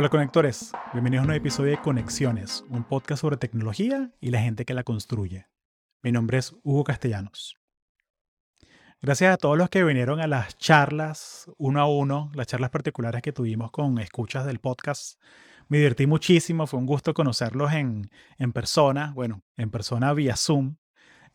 Hola conectores, bienvenidos a un episodio de Conexiones, un podcast sobre tecnología y la gente que la construye. Mi nombre es Hugo Castellanos. Gracias a todos los que vinieron a las charlas uno a uno, las charlas particulares que tuvimos con escuchas del podcast. Me divertí muchísimo, fue un gusto conocerlos en, en persona, bueno, en persona vía Zoom.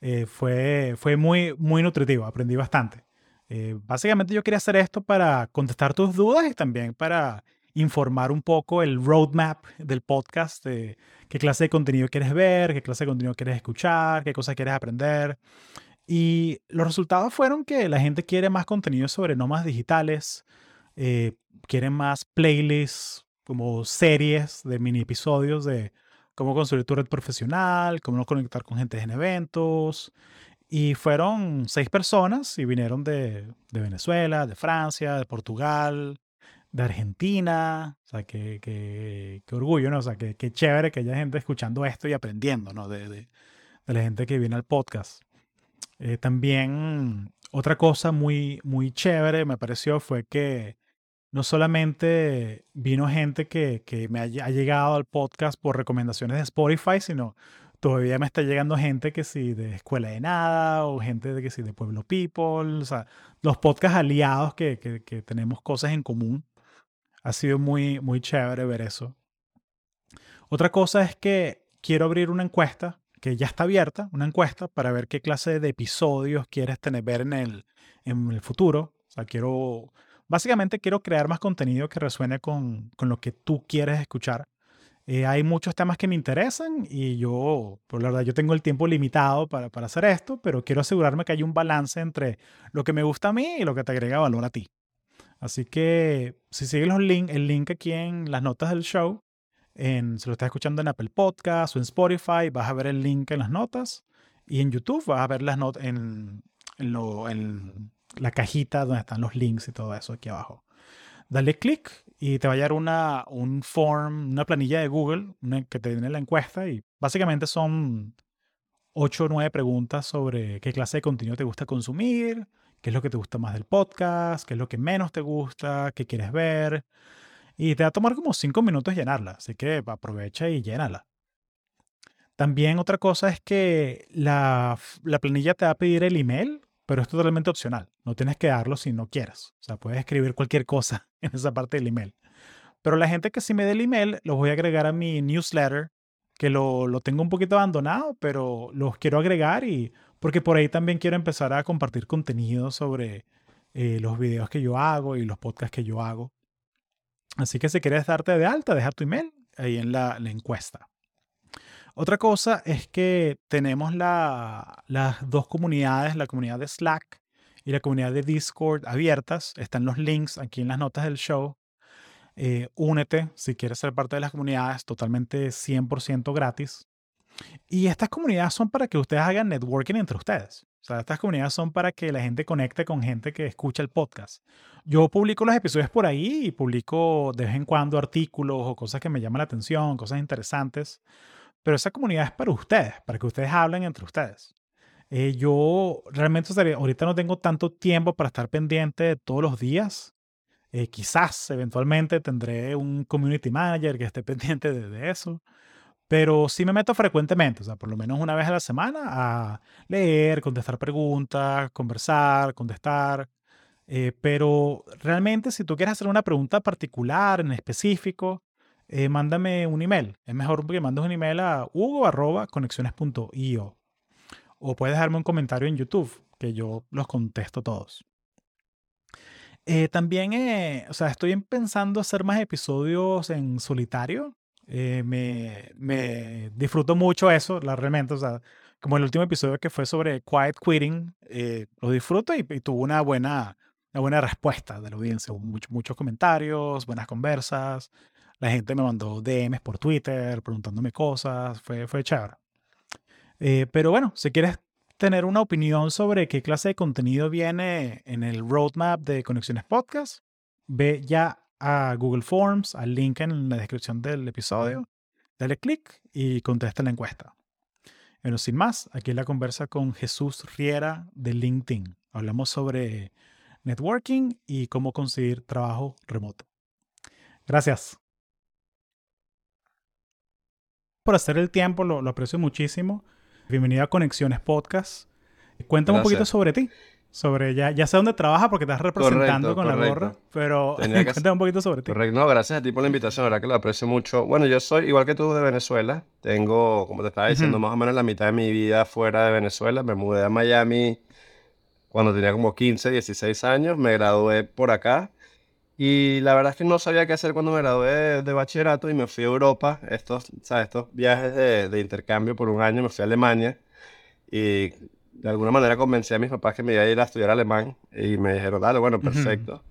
Eh, fue, fue muy, muy nutritivo, aprendí bastante. Eh, básicamente yo quería hacer esto para contestar tus dudas y también para informar un poco el roadmap del podcast, de qué clase de contenido quieres ver, qué clase de contenido quieres escuchar, qué cosas quieres aprender. Y los resultados fueron que la gente quiere más contenido sobre nómadas digitales, eh, quieren más playlists, como series de mini episodios de cómo construir tu red profesional, cómo conectar con gente en eventos. Y fueron seis personas y vinieron de, de Venezuela, de Francia, de Portugal, de Argentina. O sea, qué, qué, qué orgullo, ¿no? O sea, qué, chévere que haya gente escuchando esto y aprendiendo, ¿no? De, de, de la gente que viene al podcast. Eh, también otra cosa muy, muy chévere me pareció fue que no solamente vino gente que, que me ha, ha, llegado al podcast por recomendaciones de Spotify, sino todavía me está llegando gente que sí de Escuela de Nada o gente de que sí de Pueblo People, o sea, los podcasts aliados que, que, que tenemos cosas en común ha sido muy, muy chévere ver eso. Otra cosa es que quiero abrir una encuesta que ya está abierta, una encuesta para ver qué clase de episodios quieres tener, ver en el, en el futuro. O sea, quiero, básicamente quiero crear más contenido que resuene con, con lo que tú quieres escuchar. Eh, hay muchos temas que me interesan y yo, por la verdad, yo tengo el tiempo limitado para, para hacer esto, pero quiero asegurarme que hay un balance entre lo que me gusta a mí y lo que te agrega valor a ti. Así que si sigues los link, el link aquí en las notas del show, en, si lo estás escuchando en Apple Podcast o en Spotify, vas a ver el link en las notas. Y en YouTube vas a ver las notas en, la cajita donde están los links y todo eso aquí abajo. Dale clic y te va a llegar una, un form, una planilla de Google que te viene la encuesta y básicamente son 8 o 9 preguntas sobre qué clase de contenido te gusta consumir, qué es lo que te gusta más del podcast, qué es lo que menos te gusta, qué quieres ver. Y te va a tomar como 5 minutos llenarla, así que aprovecha y llénala. También otra cosa es que la, la, planilla te va a pedir el email, pero es totalmente opcional. No tienes que darlo si no quieres. O sea, puedes escribir cualquier cosa en esa parte del email. Pero la gente que sí me dé el email, los voy a agregar a mi newsletter, que lo, lo tengo un poquito abandonado, pero los quiero agregar y porque por ahí también quiero empezar a compartir contenido sobre eh, los videos que yo hago y los podcasts que yo hago. Así que si quieres darte de alta, deja tu email ahí en la, encuesta. Otra cosa es que tenemos la, las dos comunidades, la comunidad de Slack y la comunidad de Discord abiertas. Están los links aquí en las notas del show. Eh, únete si quieres ser parte de las comunidades totalmente 100% gratis. Y estas comunidades son para que ustedes hagan networking entre ustedes. O sea, estas comunidades son para que la gente conecte con gente que escucha el podcast. Yo publico los episodios por ahí y publico de vez en cuando artículos o cosas que me llaman la atención, cosas interesantes. Pero esa comunidad es para ustedes, para que ustedes hablen entre ustedes. Eh, yo realmente ahorita no tengo tanto tiempo para estar pendiente de todos los días. Eh, quizás eventualmente tendré un community manager que esté pendiente de, de eso. Pero sí me meto frecuentemente, o sea, por lo menos una vez a la semana a leer, contestar preguntas, conversar, contestar. Eh, pero realmente si tú quieres hacer una pregunta particular, en específico, eh, mándame un email. Es mejor que mandes un email a hugo.conexiones.io. O puedes dejarme un comentario en YouTube, que yo los contesto todos. Eh, también, o sea, estoy pensando hacer más episodios en solitario. Eh, me, me, disfruto mucho eso, la, realmente. O sea, como el último episodio que fue sobre quiet quitting, eh, lo disfruto y, y, tuvo una buena, una buena respuesta de la audiencia. Muchos comentarios, buenas conversas. La gente me mandó DMs por Twitter preguntándome cosas. Fue, fue chévere. Eh, pero bueno, si quieres tener una opinión sobre qué clase de contenido viene en el roadmap de Conexiones Podcast, ve ya a Google Forms, al link en la descripción del episodio, dale clic y contesta la encuesta. Bueno, sin más, aquí la conversa con Jesús Riera de LinkedIn. Hablamos sobre networking y cómo conseguir trabajo remoto. Gracias. por hacer el tiempo, lo, lo aprecio muchísimo. Bienvenido a Conexiones Podcast. Cuéntame un poquito sobre ti. Sobre ya, ya sé dónde trabajas porque estás representando Correcto, con la gorra, pero cuéntame un poquito sobre ti. Correcto. No, gracias a ti por la invitación, la verdad que lo aprecio mucho. Bueno, yo soy igual que tú de Venezuela. Tengo, como te estaba diciendo, más o menos la mitad de mi vida fuera de Venezuela. Me mudé a Miami cuando tenía como 15, 16 años. Me gradué por acá. Y la verdad es que no sabía qué hacer cuando me gradué de, de bachillerato y me fui a Europa. Estos, ¿sabes? Estos viajes de, de intercambio por un año. Me fui a Alemania y de alguna manera convencí a mis papás que me iba a ir a estudiar alemán. Y me dijeron, dale, bueno, perfecto.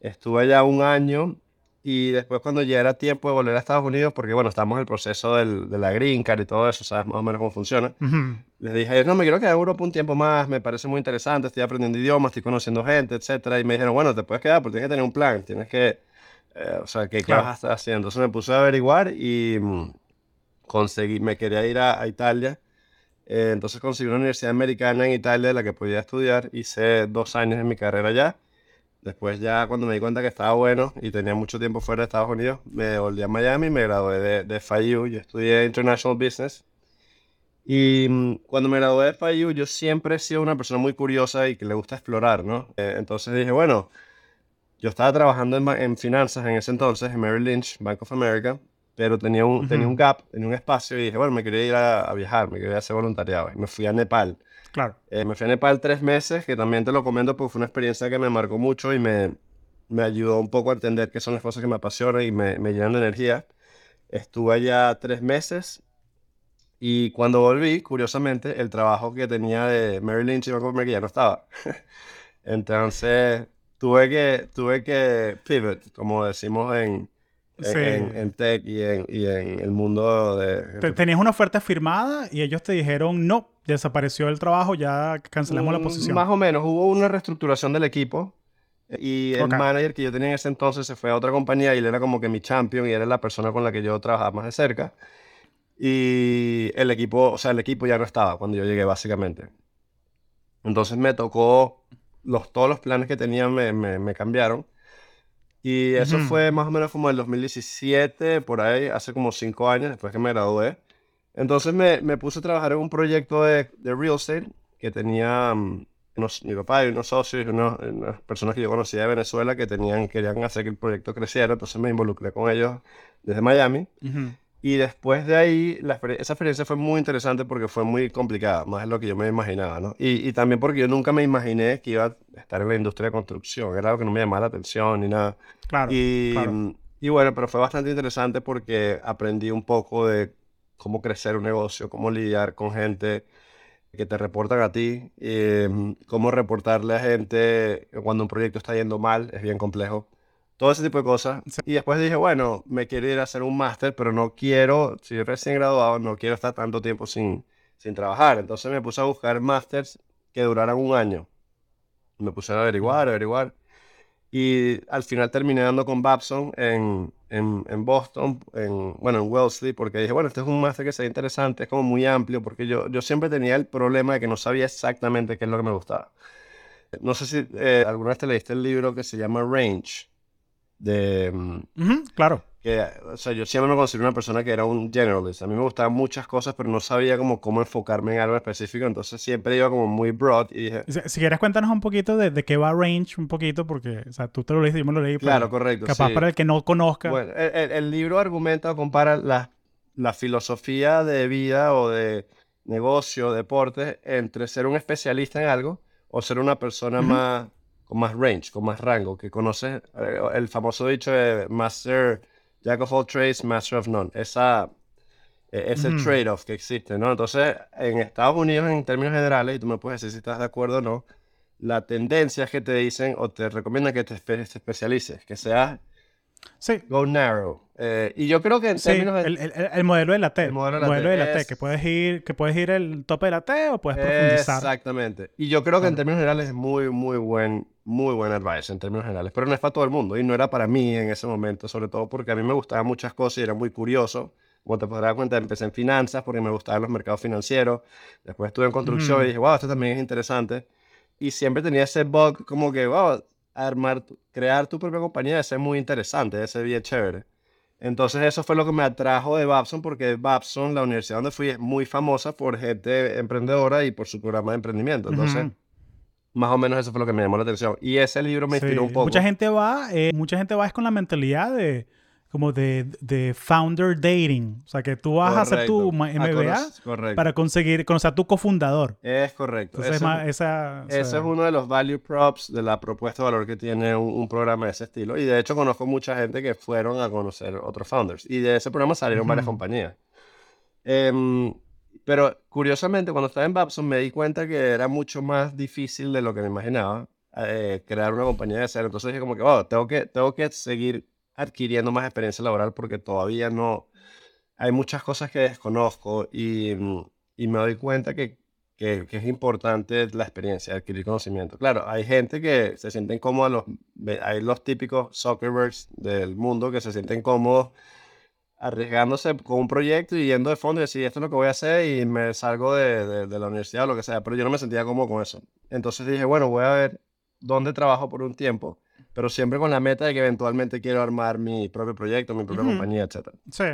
Estuve allá un año y después cuando ya era tiempo de volver a Estados Unidos, porque bueno, estamos en el proceso del- de la green card y todo eso, sabes más o menos cómo funciona. Ujú. Les dije, no, me quiero quedar en Europa un tiempo más, me parece muy interesante, estoy aprendiendo idiomas, estoy conociendo gente, etcétera. Y me dijeron, bueno, te puedes quedar, pero tienes que tener un plan, tienes que, eh, o sea, ¿qué, Claro. vas a estar haciendo? Entonces me puse a averiguar y mm, conseguí, me quería ir a, a Italia. Eh, entonces conseguí una universidad americana en Italia de la que podía estudiar. Hice dos años en mi carrera allá. Después ya cuando me di cuenta que estaba bueno y tenía mucho tiempo fuera de Estados Unidos, me volví a Miami y me gradué de, de FIU. Yo estudié International Business. Y mm, cuando me gradué de FIU, yo siempre he sido una persona muy curiosa y que le gusta explorar, ¿no? Eh, entonces dije, bueno, yo estaba trabajando en, en finanzas en ese entonces, en Merrill Lynch, Bank of America, pero tenía un, tenía un gap, tenía un espacio y dije, bueno, me quería ir a, a viajar, me quería hacer voluntariado. Y me fui a Nepal. Claro. Eh, me fui a Nepal tres meses, que también te lo comento porque fue una experiencia que me marcó mucho y me, me ayudó un poco a entender qué son las cosas que me apasionan y me, me llenan de energía. Estuve allá tres meses y cuando volví, curiosamente, el trabajo que tenía de Merrill Lynch y of America ya no estaba. Entonces, tuve que, tuve que pivot, como decimos en, en, Sí. en- en tech y en, y en el mundo de... Te- Tenías una oferta firmada y ellos te dijeron, no, desapareció el trabajo, ya cancelamos la Mm, posición. Más o menos, hubo una reestructuración del equipo y el Ok. manager que yo tenía en ese entonces se fue a otra compañía y él era como que mi champion y era la persona con la que yo trabajaba más de cerca. Y el equipo, o sea, el equipo ya no estaba cuando yo llegué básicamente. Entonces me tocó, los, todos los planes que tenía me, me, me cambiaron. Y eso Ujú. fue más o menos como el 2017, por ahí, hace como cinco años después que me gradué. Entonces me, me puse a trabajar en un proyecto de, de real estate que tenía mm, unos, mi papá y unos socios, unos- unas personas que yo conocía de Venezuela que tenían, querían hacer que el proyecto creciera. Entonces me involucré con ellos desde Miami. Ujú. Y después de ahí, la esa experiencia fue muy interesante porque fue muy complicada, más de lo que yo me imaginaba, ¿no? Y, y también porque yo nunca me imaginé que iba a estar en la industria de construcción, era algo que no me llamaba la atención ni nada. Claro, Y, claro. y bueno, pero fue bastante interesante porque aprendí un poco de cómo crecer un negocio, cómo lidiar con gente que te reportan a ti, eh, cómo reportarle a gente cuando un proyecto está yendo mal, es bien complejo. Todo ese tipo de cosas. Sí. Y después dije, bueno, me quiero ir a hacer un máster, pero no quiero, si recién graduado, no quiero estar tanto tiempo sin, sin trabajar. Entonces me puse a buscar másters que duraran un año. Me puse a averiguar, averiguar. Y al final terminé dando con Babson en, en, en Boston, en, bueno, en Wellesley, porque dije, bueno, este es un máster que sería interesante, es como muy amplio, porque yo, yo siempre tenía el problema de que no sabía exactamente qué es lo que me gustaba. No sé si eh, alguna vez te leíste el libro que se llama Range, de, claro. que, o sea, yo siempre me considero una persona que era un generalist. A mí me gustaban muchas cosas, pero no sabía como cómo enfocarme en algo específico, entonces siempre iba como muy broad y dije, Si, si quieres cuéntanos un poquito de, de qué va Range, un poquito, porque, o sea, tú te lo leíste, yo me lo leí, pero claro, correcto, capaz sí. para el que no conozca. Bueno, el, el- el libro argumenta o compara la, la filosofía de vida o de negocio, deporte, entre ser un especialista en algo o ser una persona más, con más range, con más rango, que conoce eh, el famoso dicho de Master, Jack of all trades, Master of none. Esa, e- ese Ujú. trade-off que existe, ¿no? Entonces, en Estados Unidos, en términos generales, y tú me puedes decir si estás de acuerdo o no, la tendencia es que te dicen o te recomiendan que te especialices, que seas Sí, Go narrow. Eh, y yo creo que en sí, términos de... el, el- el- el modelo de la T. El modelo de la T, de la T, es- que puedes ir, que puedes ir el tope de la T o puedes profundizar. Exactamente. Y yo creo que en términos generales es muy, muy buen, muy buen advice en términos generales. Pero no es para todo el mundo y no era para mí en ese momento, sobre todo porque a mí me gustaban muchas cosas y era muy curioso. Como te podrás dar cuenta, empecé en finanzas porque me gustaban los mercados financieros. Después estuve en construcción Ujú. y dije, wow, esto también es interesante. Y siempre tenía ese bug como que, wow, armar, tu- crear tu propia compañía, ese es muy interesante, ese es bien chévere. Entonces eso fue lo que me atrajo de Babson, porque Babson, la universidad donde fui, es muy famosa por gente emprendedora y por su programa de emprendimiento. Entonces, Ujú. más o menos eso fue lo que me llamó la atención. Y ese libro me inspiró Sí, un poco. Mucha gente va, eh, mucha gente va es con la mentalidad de como de, de founder dating. O sea, que tú vas a hacer tu Correcto. Ah, MBA correcto. para conseguir, conocer a tu cofundador. Es correcto. Entonces, Ese- ma- esa, o Ese sea, es uno de los value props de la propuesta de valor que tiene un, un programa de ese estilo. Y de hecho conozco mucha gente que fueron a conocer otros founders. Y de ese programa salieron varias Ujú. compañías. Em, pero curiosamente, cuando estaba en Babson me di cuenta que era mucho más difícil de lo que me imaginaba eh, crear una compañía de cero. Entonces dije como que, wow, tengo que, tengo que seguir adquiriendo más experiencia laboral porque todavía no... Hay muchas cosas que desconozco y, mm, me doy cuenta que que, es importante la experiencia, adquirir conocimiento. Claro, hay gente que se sienten cómodos, los, hay los típicos Zuckerbergs del mundo que se sienten cómodos arriesgándose con un proyecto y yendo de fondo y decir, esto es lo que voy a hacer y me salgo de, de- de la universidad o lo que sea, pero yo no me sentía cómodo con eso. Entonces dije, bueno, voy a ver dónde trabajo por un tiempo, pero siempre con la meta de que eventualmente quiero armar mi propio proyecto, mi propia Ujú. compañía, etc. Sí.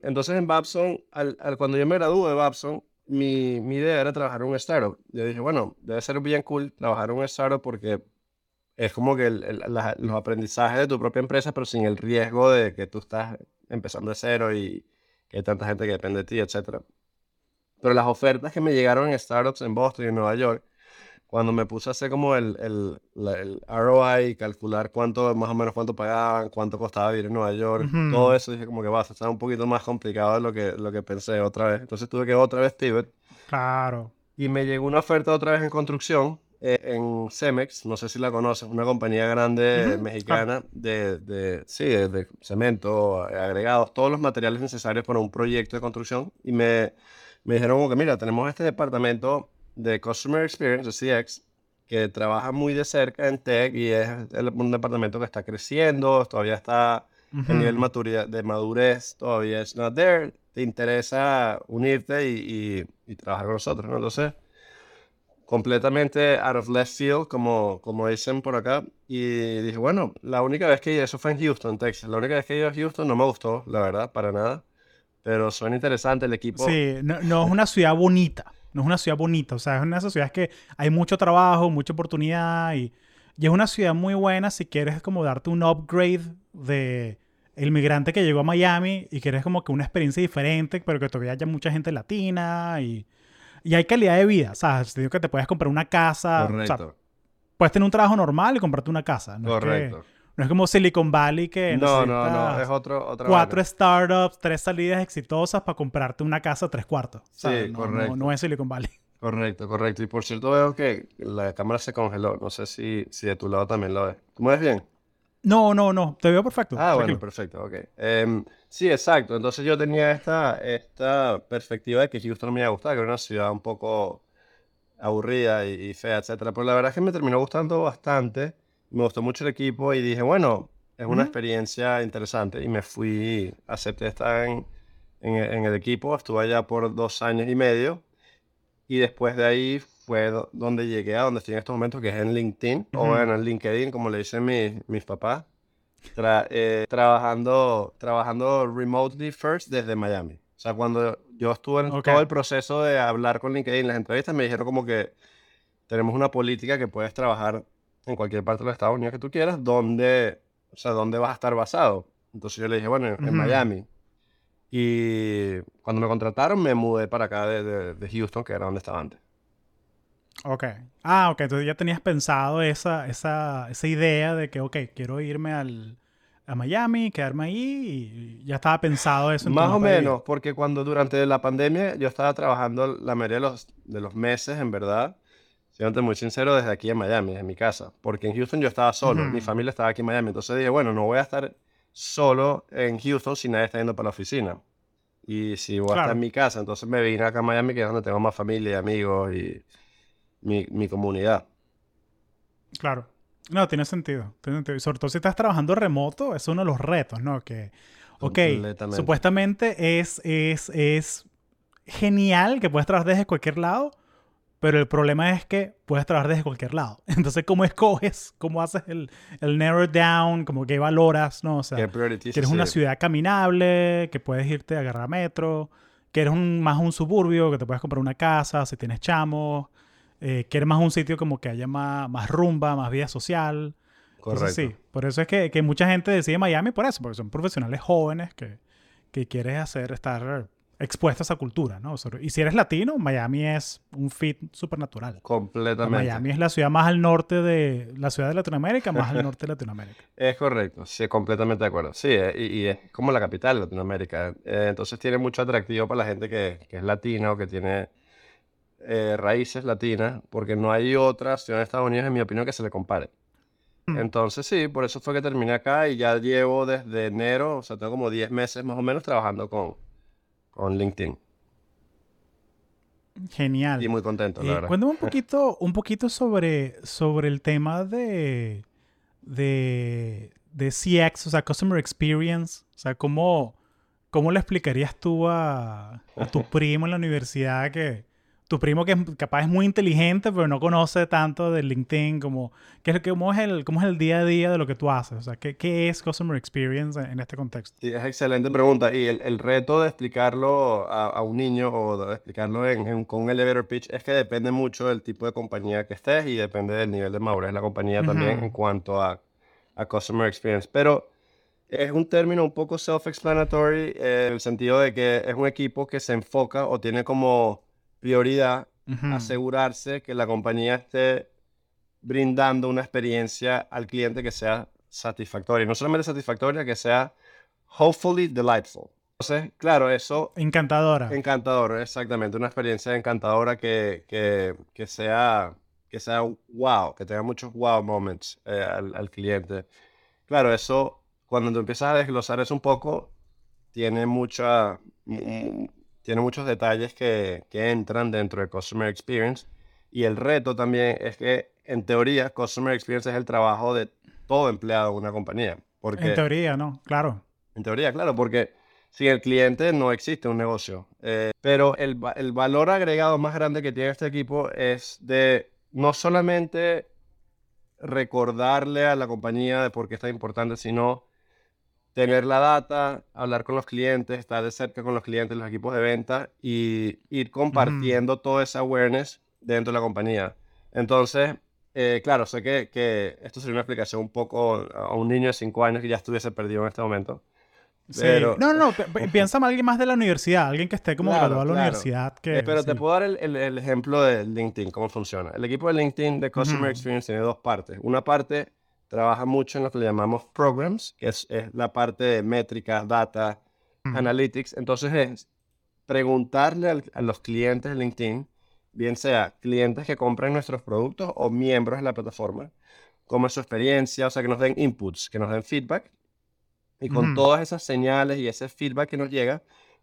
Entonces en Babson, al, al- cuando yo me gradué de Babson, mi, mi idea era trabajar en un startup. Yo dije, bueno, debe ser bien cool trabajar en un startup porque es como que el- el- la- los aprendizajes de tu propia empresa, pero sin el riesgo de que tú estás empezando de cero y que hay tanta gente que depende de ti, etc. Pero las ofertas que me llegaron en startups en Boston y en Nueva York, cuando me puse a hacer como el, el, el ROI, calcular cuánto, más o menos cuánto pagaban, cuánto costaba vivir en Nueva York, Ujú. todo eso, dije como que va, está un poquito más complicado de lo que, lo que pensé otra vez. Entonces tuve que otra vez pivot Claro. y me llegó una oferta otra vez en construcción, eh, en Cemex, no sé si la conoces, una compañía grande Ujú, mexicana de, de, sí, de, de cemento, eh, agregados, todos los materiales necesarios para un proyecto de construcción. Y me, me dijeron como que, mira, tenemos este departamento de Customer Experience, de CX, que trabaja muy de cerca en tech y es el- un departamento que está creciendo, todavía está Ujú. el nivel maturidad- de madurez todavía es not there, te interesa unirte y, y- y trabajar con nosotros, ¿no? Entonces, completamente out of left field, como, como dicen por acá, y dije, bueno, la única vez que eso fue en Houston, Texas, la única vez que ido a Houston no me gustó, la verdad, para nada, pero suena interesante el equipo. Sí, no, no es una ciudad bonita. No es una ciudad bonita. O sea, es una de esas ciudades que hay mucho trabajo, mucha oportunidad y, y es una ciudad muy buena si quieres como darte un upgrade de el migrante que llegó a Miami y quieres como que una experiencia diferente, pero que todavía haya mucha gente latina y, y hay calidad de vida. O sea, te digo que te puedes comprar una casa. o sea, Correcto, puedes tener un trabajo normal y comprarte una casa. No, Es, correcto. que- no es como Silicon Valley que No, no, no, es otro, otra cuatro vaina. startups, tres salidas exitosas para comprarte una casa tres cuartos. ¿sabes? Sí, No- correcto. No, no es Silicon Valley. Correcto, correcto. Y por cierto veo que la cámara se congeló, no sé si, si de tu lado también lo ves. ¿Tú me ves bien? No, no, no. Te veo perfecto. Ah, bueno, perfecto, ok. Em, sí, exacto. Entonces yo tenía esta, esta perspectiva de que Houston me iba a gustar, que era una ciudad un poco aburrida y, y fea, etcétera. Pero la verdad es que me terminó gustando bastante. Me gustó mucho el equipo y dije, bueno, es una Ujú. experiencia interesante. Y me fui, acepté estar en, en, el- en el equipo. Estuve allá por dos años y medio. Y después de ahí fue do- donde llegué a donde estoy en estos momentos, que es en LinkedIn, o Ujú. bueno, en LinkedIn, como le dicen mis, mis papás. Tra- eh, trabajando, trabajando remotely first desde Miami. O sea, cuando yo estuve en Ok. todo el proceso de hablar con LinkedIn, las entrevistas me dijeron como que tenemos una política que puedes trabajar en cualquier parte de los Estados Unidos que tú quieras, donde, o sea, dónde vas a estar basado. Entonces yo le dije, bueno, en, en Ujú. Miami. Y cuando me contrataron, me mudé para acá de, de- de Houston, que era donde estaba antes. Ok. Ah, ok. Entonces ya tenías pensado esa, esa, esa idea de que, ok, quiero irme al, a Miami, quedarme ahí y ya estaba pensado eso en Más o menos, porque cuando durante la pandemia yo estaba trabajando la mayoría de los, de los meses, en verdad, siéndote muy sincero, desde aquí en Miami, desde mi casa. Porque en Houston yo estaba solo, mi familia estaba aquí en Miami. Entonces dije, bueno, no voy a estar solo en Houston si nadie está yendo para la oficina. Y si voy a estar en mi casa, entonces me vine acá a Miami, que es donde tengo más familia y amigos y mi, mi comunidad. Claro. No, tiene sentido. Tiene sentido. Y sobre todo si estás trabajando remoto, es uno de los retos, ¿no? Que, ok, supuestamente es, es, es genial que puedes trabajar desde cualquier lado, pero el problema es que puedes trabajar desde cualquier lado. Entonces, ¿cómo escoges? ¿Cómo haces el, el narrow down? ¿Cómo que valoras? ¿no? O sea, ¿Qué que priorizas? eres una ciudad caminable, que puedes irte a agarrar metro, que eres un, más un suburbio, que te puedes comprar una casa si tienes chamos, eh, que eres más un sitio como que haya más, más rumba, más vida social. Correcto. Entonces, sí, por eso es que, que mucha gente decide Miami por eso, porque son profesionales jóvenes que, que quieres hacer, estar expuestos a esa cultura, ¿no? Y si eres latino, Miami es un fit supernatural. Completamente. Miami es la ciudad más al norte de la ciudad de Latinoamérica, más al norte de Latinoamérica. Es correcto, sí, completamente de acuerdo. Sí, eh, y, y es como la capital de Latinoamérica. Eh, entonces tiene mucho atractivo para la gente que, que es latina o que tiene eh, raíces latinas, porque no hay otra ciudad en Estados Unidos, en mi opinión, que se le compare. Mm. Entonces sí, por eso fue que terminé acá y ya llevo desde enero, o sea, tengo como 10 meses más o menos trabajando con, con LinkedIn. Genial. Y muy contento, la Eh, verdad. cuéntame un poquito, un poquito sobre, sobre el tema de, de, de CX, o sea, Customer Experience. O sea, ¿cómo, cómo le explicarías tú a, a tu primo en la universidad que tu primo que es, capaz es muy inteligente, pero no conoce tanto de LinkedIn, como, ¿qué es, cómo, es el, ¿cómo es el día a día de lo que tú haces? O sea, ¿qué, qué es Customer Experience en, este contexto? Sí, es excelente pregunta. Y el, el reto de explicarlo a, a un niño o de explicarlo en, en- con un elevator pitch es que depende mucho del tipo de compañía que estés y depende del nivel de madurez de la compañía también en cuanto a, a customer experience. Pero es un término un poco self-explanatory eh, en el sentido de que es un equipo que se enfoca o tiene como prioridad asegurarse que la compañía esté brindando una experiencia al cliente que sea satisfactoria. No solamente satisfactoria, que sea hopefully delightful. Entonces, claro, eso Encantadora. encantador, exactamente, una experiencia encantadora que, que, que sea que sea wow, que tenga muchos wow moments eh, al, al cliente. Claro, eso cuando tú empiezas a desglosar eso un poco tiene mucha tiene muchos detalles que, que entran dentro de Customer Experience. Y el reto también es que, en teoría, Customer Experience es el trabajo de todo empleado de una compañía. Porque, En teoría, ¿no? Claro. en teoría, claro, porque sin el cliente no existe un negocio. Eh, pero el, el valor agregado más grande que tiene este equipo es de no solamente recordarle a la compañía de por qué está importante, sino tener la data, hablar con los clientes, estar de cerca con los clientes, los equipos de venta y ir compartiendo toda esa awareness dentro de la compañía. Entonces, eh, claro, sé que, que esto sería una explicación un poco a un niño de 5 años que ya estuviese perdido en este momento. Sí. Pero- No, no, no. pi- pi- Piensa en alguien más de la universidad, alguien que esté como Claro, graduado de la claro. universidad. Que, Eh, pero te sí. puedo dar el, el- el ejemplo de LinkedIn, cómo funciona. El equipo de LinkedIn de Customer Ujú. Experience tiene dos partes. Una parte trabaja mucho en lo que le llamamos programs, que es, es la parte de métricas, data, Ujú. analytics. Entonces es preguntarle al- a los clientes de LinkedIn, bien sea clientes que compran nuestros productos o miembros de la plataforma, cómo es su experiencia, o sea, que nos den inputs, que nos den feedback. Y con Ujú. todas esas señales y ese feedback que nos llega,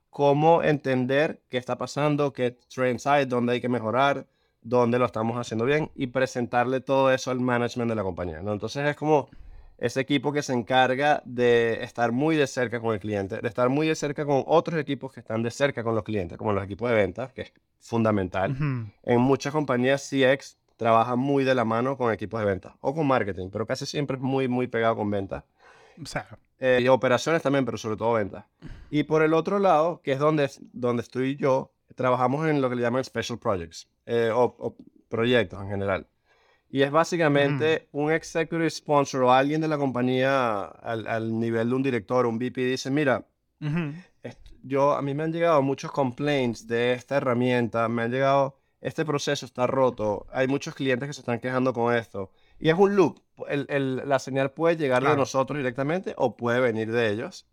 cómo entender qué está pasando, qué trends hay, dónde hay que mejorar, dónde lo estamos haciendo bien y presentarle todo eso al management de la compañía, ¿no? Entonces es como ese equipo que se encarga de estar muy de cerca con el cliente, de estar muy de cerca con otros equipos que están de cerca con los clientes, como los equipos de ventas, que es fundamental. En muchas compañías CX trabaja muy de la mano con equipos de ventas o con marketing, pero casi siempre es muy, muy pegado con ventas. O sea, Eh, y operaciones también, pero sobre todo ventas. Y por el otro lado, que es donde, donde estoy yo, trabajamos en lo que le llaman special projects eh, o, o proyectos en general. Y es básicamente un executive sponsor o alguien de la compañía al, al nivel de un director, un VP, dice, mira, ujú. est- yo, a mí me han llegado muchos complaints de esta herramienta, me han llegado, este proceso está roto, hay muchos clientes que se están quejando con esto. Y es un loop, el- el- la señal puede llegar de Claro. nosotros directamente o puede venir de ellos.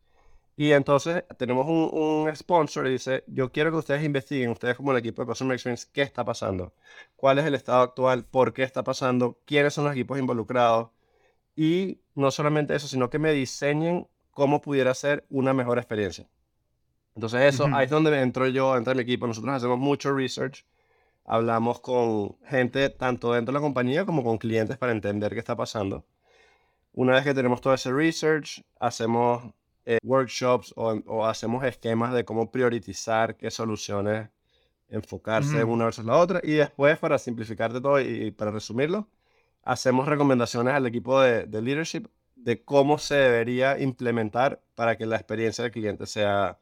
Y entonces tenemos un, un sponsor y dice, yo quiero que ustedes investiguen, ustedes como el equipo de Customer Experience, qué está pasando, cuál es el estado actual, por qué está pasando, quiénes son los equipos involucrados. Y no solamente eso, sino que me diseñen cómo pudiera ser una mejor experiencia. Entonces eso, Ujú. ahí es donde entro yo, entra mi equipo. Nosotros hacemos mucho research, hablamos con gente tanto dentro de la compañía como con clientes para entender qué está pasando. Una vez que tenemos todo ese research, hacemos eh, workshops o, o hacemos esquemas de cómo priorizar qué soluciones enfocarse en una versus la otra. Y después, para simplificarte todo y, para resumirlo, hacemos recomendaciones al equipo de, de, leadership de cómo se debería implementar para que la experiencia del cliente sea,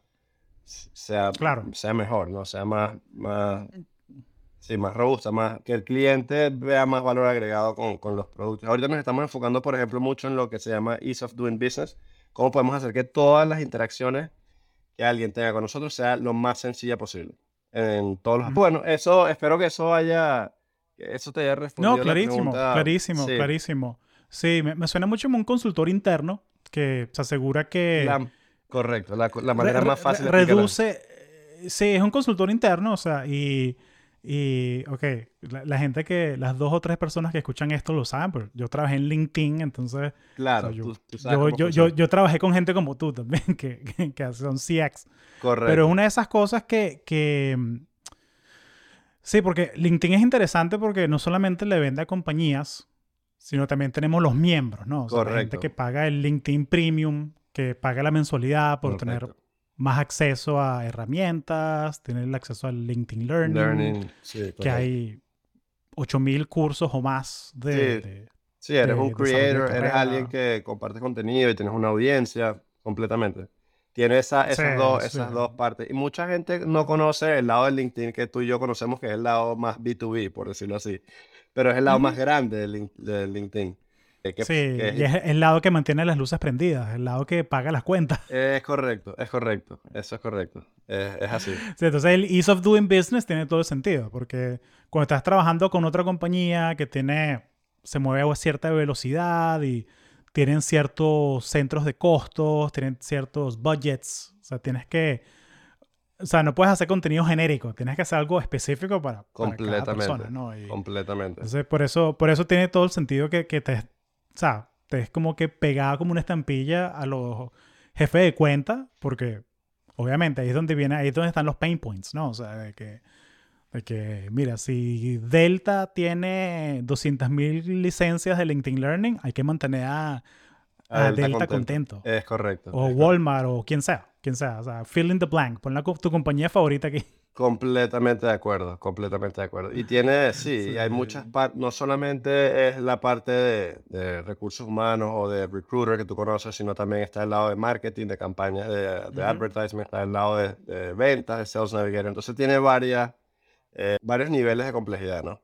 sea, claro. sea mejor, ¿no? Sea más, más, sí, más robusta, más, que el cliente vea más valor agregado con, con los productos. Ahorita nos estamos enfocando, por ejemplo, mucho en lo que se llama ease of doing business, cómo podemos hacer que todas las interacciones que alguien tenga con nosotros sea lo más sencilla posible en todos los... Bueno, eso, espero que eso haya, eso te haya respondido. No, clarísimo, clarísimo, clarísimo. Sí, me, suena mucho como un consultor interno que se asegura que... correcto, la, la manera más fácil de Reduce, sí, es un consultor interno, o sea, y y, ok, la, gente que, las dos o tres personas que escuchan esto lo saben, pero yo trabajé en LinkedIn, entonces... Claro, yo, yo, yo, yo, trabajé con gente como tú también, que, que, son CX. Correcto. Pero es una de esas cosas que, que... Sí, porque LinkedIn es interesante porque no solamente le vende a compañías, sino también tenemos los miembros, ¿no? O sea, Correcto. gente que paga el LinkedIn Premium, que paga la mensualidad por tener más acceso a herramientas, tener el acceso al LinkedIn Learning, que hay 8000 cursos o más de... Sí, eres un creator, eres alguien que comparte contenido y tienes una audiencia completamente. Tiene esa, esas, dos, esas dos partes. Y mucha gente no conoce el lado de LinkedIn que tú y yo conocemos, que es el lado más B2B, por decirlo así. Pero es el lado más grande de LinkedIn sí, y es el lado que mantiene las luces prendidas, el lado que paga las cuentas. Es correcto, es correcto, eso es correcto, es, así. Sí, entonces el ease of doing business tiene todo el sentido, porque cuando estás trabajando con otra compañía que tiene, se mueve a cierta velocidad y tienen ciertos centros de costos, tienen ciertos budgets, o sea, tienes que... O sea, no puedes hacer contenido genérico, tienes que hacer algo específico para, completamente, cada persona, ¿no? completamente. Entonces, por eso, por eso tiene todo el sentido que, que te, sea, te es como que pegada como una estampilla a los jefes de cuenta, porque obviamente ahí es donde viene, ahí es donde están los pain points, ¿no? O sea, de que, de que mira, si Delta tiene 200.000 licencias de LinkedIn Learning, hay que mantener a, Delta, contento. Es correcto. O Walmart o quien sea, quien sea. O sea, fill in the blank. Pon la, tu compañía favorita aquí. Completamente de acuerdo, completamente de acuerdo. Y tiene, sí, hay muchas partes, no solamente es la parte de, recursos humanos o de recruiter que tú conoces, sino también está el lado de marketing, de campañas de, de advertisement, está el lado de, ventas, de sales navigator. Entonces tiene varias, eh, varios niveles de complejidad, ¿no?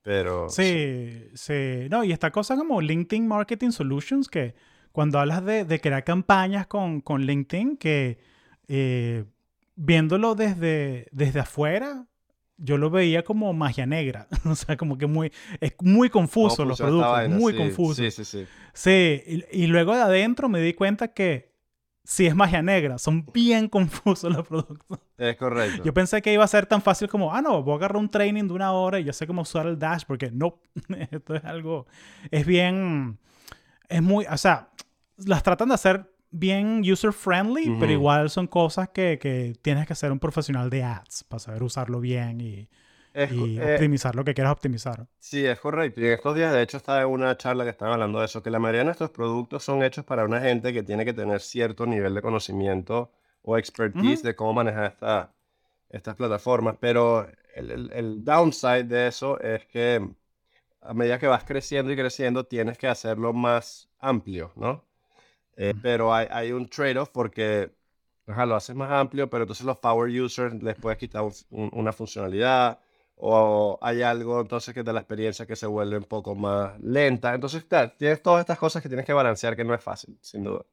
Pero... Sí, sí, No, y esta cosa como LinkedIn Marketing Solutions, que cuando hablas de, crear campañas con, con LinkedIn, que... Eh, viéndolo desde, desde afuera, yo lo veía como magia negra. o sea, como que muy, es muy confuso los productos, muy confuso. Sí, sí, sí. Sí, y, luego de adentro me di cuenta que sí es magia negra, son bien confusos los productos. Es correcto. Yo pensé que iba a ser tan fácil como, ah, no, voy a agarrar un training de una hora y yo sé cómo usar el dash, porque no, esto es algo, es bien, es muy, o sea, las tratan de hacer bien user friendly, pero igual son cosas que, que, tienes que ser un profesional de ads para saber usarlo bien y, y eh, optimizar lo que quieras optimizar. Sí, es correcto. Y en estos días, de hecho, estaba en una charla que estaban hablando de eso, que la mayoría de nuestros productos son hechos para una gente que tiene que tener cierto nivel de conocimiento o expertise de cómo manejar esta, estas plataformas. Pero el, el, el downside de eso es que a medida que vas creciendo y creciendo, tienes que hacerlo más amplio, ¿no? Eh, pero hay, hay un trade-off porque lo haces más amplio, pero entonces los power users les puedes quitar una funcionalidad o hay algo entonces que de la experiencia que se vuelve un poco más lenta. Entonces, tienes todas estas cosas que tienes que balancear que no es fácil, sin duda.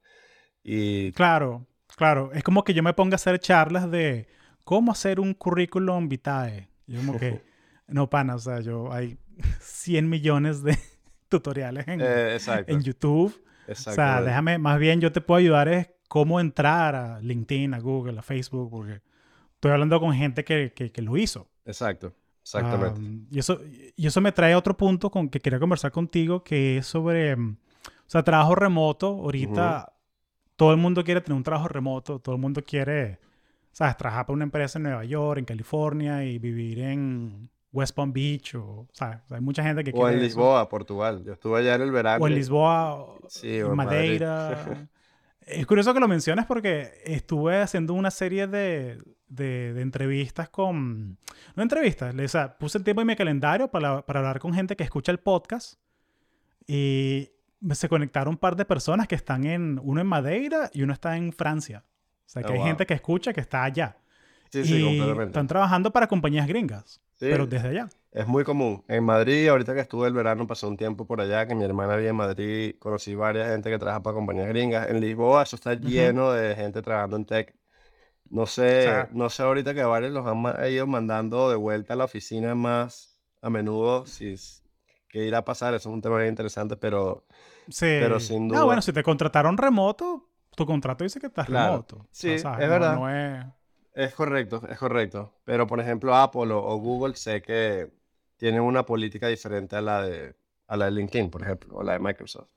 Y... Claro, claro. Es como que yo me ponga a hacer charlas de cómo hacer un currículum vitae. Yo como que, no, pana, o sea, yo hay 100 millones de tutoriales en, eh, en YouTube o sea, déjame, más bien yo te puedo ayudar es cómo entrar a LinkedIn, a Google, a Facebook, porque estoy hablando con gente que, que, lo hizo. Exacto, exactamente. y, eso, y eso me trae a otro punto con que quería conversar contigo, que es sobre, mm, o sea, trabajo remoto. Ahorita todo el mundo quiere tener un trabajo remoto, todo el mundo quiere, ¿sabes? Trabajar para una empresa en Nueva York, en California y vivir en West Palm Beach o, sea, hay mucha gente que o en Lisboa, Portugal. Yo estuve allá en el verano. O en Lisboa, sí, en Madeira. Es curioso que lo menciones porque estuve haciendo una serie de, de, de entrevistas con... No entrevistas, o sea, puse el tiempo en mi calendario para, para hablar con gente que escucha el podcast y se conectaron un par de personas que están en... Uno en Madeira y uno está en Francia. O sea, que Oh, hay wow. gente que escucha que está allá. Sí, sí, y completamente. están trabajando para compañías gringas, Sí. pero desde allá. Es muy común. En Madrid, ahorita que estuve el verano, pasé un tiempo por allá, que mi hermana vive en Madrid, conocí varias gente que trabaja para compañías gringas. En Lisboa, eso está lleno de gente trabajando en tech. No sé, O sea- no sé ahorita que varios los han ido mandando de vuelta a la oficina más a menudo, si es- qué irá a pasar, eso es un tema bien interesante, pero Sí. Pero sin Ah, bueno, duda. si te contrataron remoto, tu contrato dice que estás Claro. remoto. O Sí, es No- verdad. no es- es correcto, es correcto. Pero por ejemplo, Apple o, Google sé que tienen una política diferente a la de, a la de LinkedIn, por ejemplo, o la de Microsoft.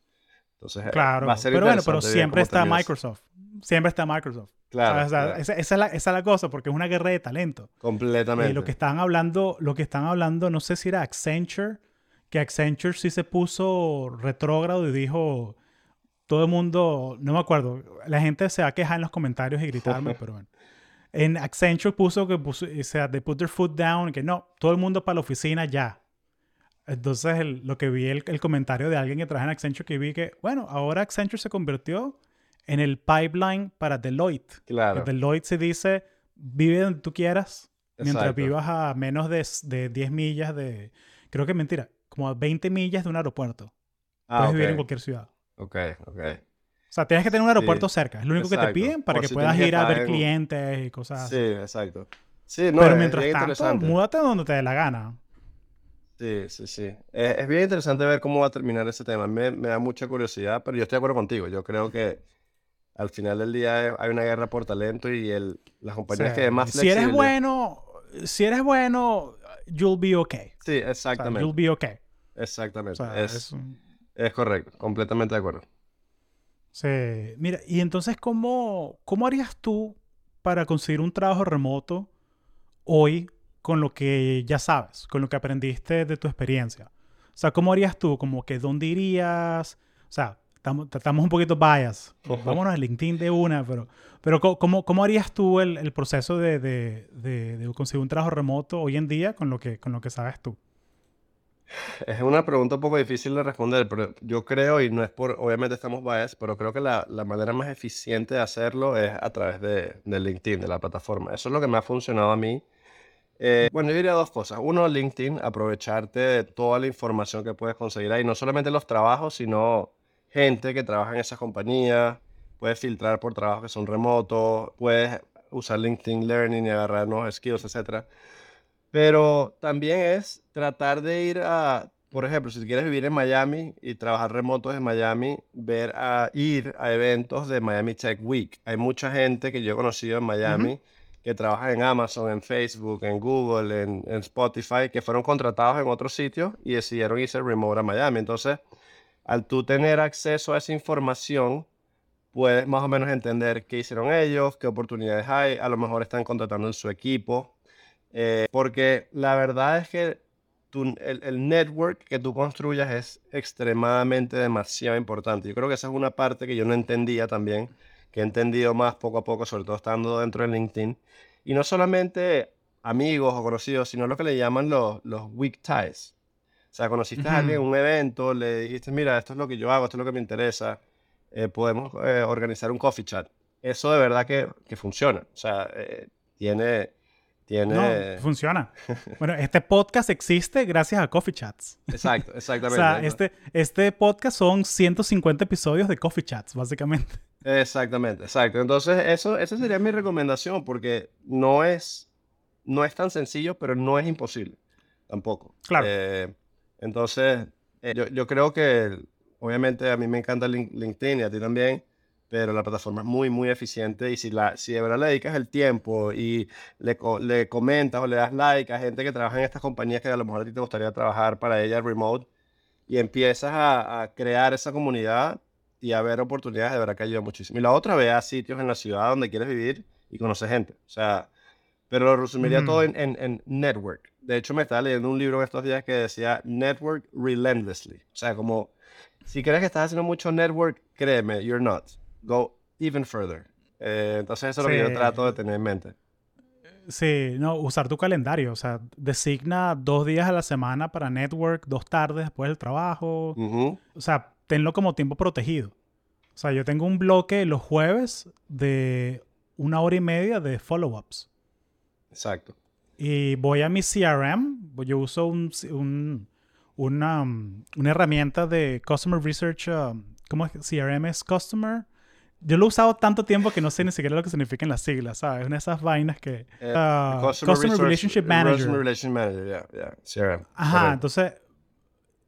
Entonces, eh, Claro, va a ser pero bueno, pero siempre está. Microsoft. Siempre está Microsoft. Claro, O sea, claro, esa, esa es la, esa es la cosa, porque es una guerra de talento. Y completamente. lo que están hablando, lo que están hablando, no sé si era Accenture, que Accenture sí se puso retrógrado y dijo, todo el mundo, no me acuerdo, la gente se va a quejar en los comentarios y gritarme, pero bueno. En Accenture puso que, puso, o sea, they put their foot down, que no, todo el mundo para la oficina ya. Entonces, el- lo que vi, el, el comentario de alguien que trabaja en Accenture, que vi que, bueno, ahora Accenture se convirtió en el pipeline para Deloitte. Claro, Que Deloitte se dice, vive donde tú quieras, mientras Exacto. vivas a menos de, de 10 millas de... Creo que mentira, como a 20 millas de un aeropuerto. Ah, Puedes vivir en cualquier ciudad. ok, ok. O sea, tienes que tener un aeropuerto Sí, cerca. Es lo único que te piden para que si puedas ir a ver en- clientes y cosas Sí, exacto. Sí, no, Pero es mientras bien tanto, múdate donde te dé la gana. Sí, sí, sí. Es, es bien interesante ver cómo va a terminar ese tema. Me, me da mucha curiosidad, pero yo estoy de acuerdo contigo. Yo creo que al final del día hay una guerra por talento y el, las compañías Sí. que más Si eres bueno, si eres bueno, you'll be okay. Sí, O sea, exactamente. you'll be okay. O Exactamente. sea, es, es es correcto. Completamente de acuerdo. Sí, mira, y entonces, ¿cómo, cómo harías tú para conseguir un trabajo remoto hoy con lo que ya sabes, con lo que aprendiste de tu experiencia? O sea, ¿cómo harías tú? Como que, ¿dónde irías? O sea, estamos, estamos un poquito bias. Vámonos a LinkedIn de una, pero, pero ¿cómo, cómo harías tú el, el proceso de, de- de- de conseguir un trabajo remoto hoy en día con lo que, con lo que sabes tú? Es una pregunta un poco difícil de responder, pero yo creo, y no es por, obviamente estamos biased, pero creo que la, la manera más eficiente de hacerlo es a través de, de LinkedIn, de la plataforma. Eso es lo que me ha funcionado a mí. Eh, bueno, yo diría dos cosas. Uno, LinkedIn, aprovecharte de toda la información que puedes conseguir ahí, no solamente los trabajos, sino gente que trabaja en esas compañías. Puedes filtrar por trabajos que son remotos, puedes usar LinkedIn Learning y agarrar nuevos skills, etcétera. Pero también es tratar de ir a, por ejemplo, si quieres vivir en Miami y trabajar remoto desde Miami, ver a ir a eventos de Miami Tech Week. Hay mucha gente que yo he conocido en Miami que trabaja en Amazon, en Facebook, en Google, en, en Spotify, que fueron contratados en otros sitios y decidieron irse remote a Miami. Entonces, al tú tener acceso a esa información, puedes más o menos entender qué hicieron ellos, qué oportunidades hay, a lo mejor están contratando en su equipo. Eh, porque la verdad es que tu- el, el network que tú construyas es extremadamente demasiado importante. Yo creo que esa es una parte que yo no entendía también, que he entendido más poco a poco, sobre todo estando dentro de LinkedIn. Y no solamente amigos o conocidos, sino lo que le llaman los, los weak ties. O sea, conociste a alguien en un evento, le dijiste, mira, esto es lo que yo hago, esto es lo que me interesa, eh, podemos eh, organizar un coffee chat. Eso de verdad que, que funciona. O sea, eh, tiene, tiene... No, funciona. Bueno, este podcast existe gracias a Coffee Chats. Exacto, O exactamente. sea, Ento- este, este podcast son 150 episodios de Coffee Chats, básicamente. Exactamente, exacto. Entonces, eso, esa sería mi recomendación, porque no es, no es tan sencillo, pero no es imposible tampoco. Claro. Eh, entonces, eh, yo, yo creo que, obviamente, a mí me encanta Lin- LinkedIn y a ti también, pero la plataforma es muy, muy eficiente y si, la, si de verdad le dedicas el tiempo y le, le comentas o le das like a gente que trabaja en estas compañías que a lo mejor a ti te gustaría trabajar para ella remote y empiezas a, a crear esa comunidad y a ver oportunidades, de verdad que ayuda muchísimo. Y la otra, ve a sitios en la ciudad donde quieres vivir y conocer gente. O sea, pero lo resumiría todo Ujú. en, en, en network. De hecho, me estaba leyendo un libro en estos días que decía network relentlessly. O sea, como si crees que estás haciendo mucho network, créeme, you're not. Go even further. Eh, entonces eso es lo que yo trato de tener en mente. Sí, no, usar tu calendario. O sea, designa dos días a la semana para network, dos tardes después del trabajo. O sea, tenlo como tiempo protegido. O sea, yo tengo un bloque los jueves de una hora y media de follow-ups. Exacto. Y voy a mi CRM. Yo uso un, un- una, una herramienta de Customer Research. um, ¿Cómo es? CRM es Customer. Yo lo he usado tanto tiempo que no sé ni siquiera lo que significan las siglas, ¿sabes? Una de esas vainas que... Eh, ah, Customer, Customer Relationship Manager. Customer Relationship Manager, yeah, yeah, CRM. Ajá, entonces,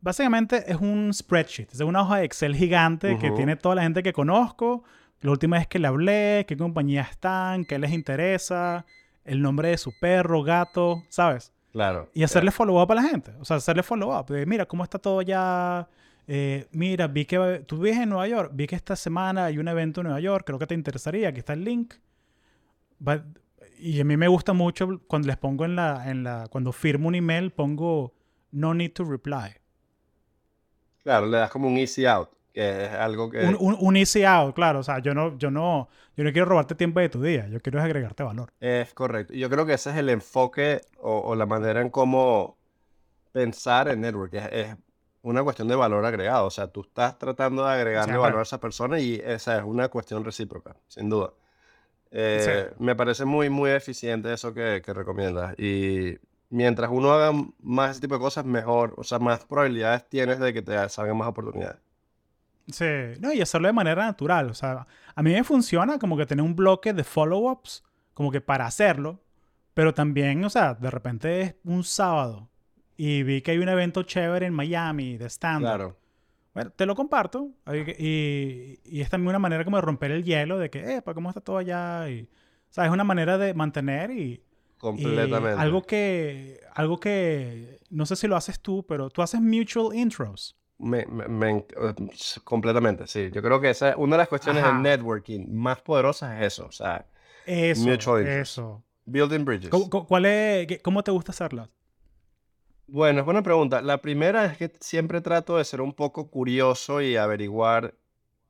básicamente es un spreadsheet, es una hoja de Excel gigante que tiene toda la gente que conozco, la última vez que le hablé, qué compañías están, qué les interesa, el nombre de su perro, gato, ¿sabes? Claro. Y hacerle follow-up a la gente, o sea, hacerle follow-up, de mira, ¿cómo está todo ya? Eh, mira, vi que tú vives en Nueva York, vi que esta semana hay un evento en Nueva York, creo que te interesaría, aquí está el link. Va- y a mí me gusta mucho cuando les pongo en la, en la, cuando firmo un email, pongo no need to reply. Claro, le das como un easy out, que es algo que... Un, un, un easy out, claro, o sea, yo no, yo no, yo no quiero robarte tiempo de tu día, yo quiero agregarte valor. Es correcto. Yo creo que ese es el enfoque o, o la manera en cómo pensar en network. Es, es una cuestión de valor agregado. O sea, tú estás tratando de agregarle valor a esa persona y esa es una cuestión recíproca, sin duda. Eh, Sí. Me parece muy, muy eficiente eso que, que recomiendas. Y mientras uno haga más ese tipo de cosas, mejor. O sea, más probabilidades tienes de que te salgan más oportunidades. Sí, no, y hacerlo de manera natural. O sea, a mí me funciona como que tener un bloque de follow-ups, como que para hacerlo, pero también, o sea, de repente es un sábado y vi que hay un evento chévere en Miami de stand-up. Claro. Bueno, te lo comparto y, y es también una manera como de romper el hielo de que, epa, ¿cómo está todo allá? Y, o sea, es una manera de mantener y, y Completamente. algo que, algo que, no sé si lo haces tú, pero tú haces mutual intros. Me, me- me eh, completamente, sí. Yo creo que esa es una de las cuestiones Ajá. del networking más poderosas es eso, o sea, Eso, Mutual eso. building bridges. ¿Cómo, cuál es, cómo te gusta hacerlas? Bueno, es buena pregunta. La primera es que siempre trato de ser un poco curioso y averiguar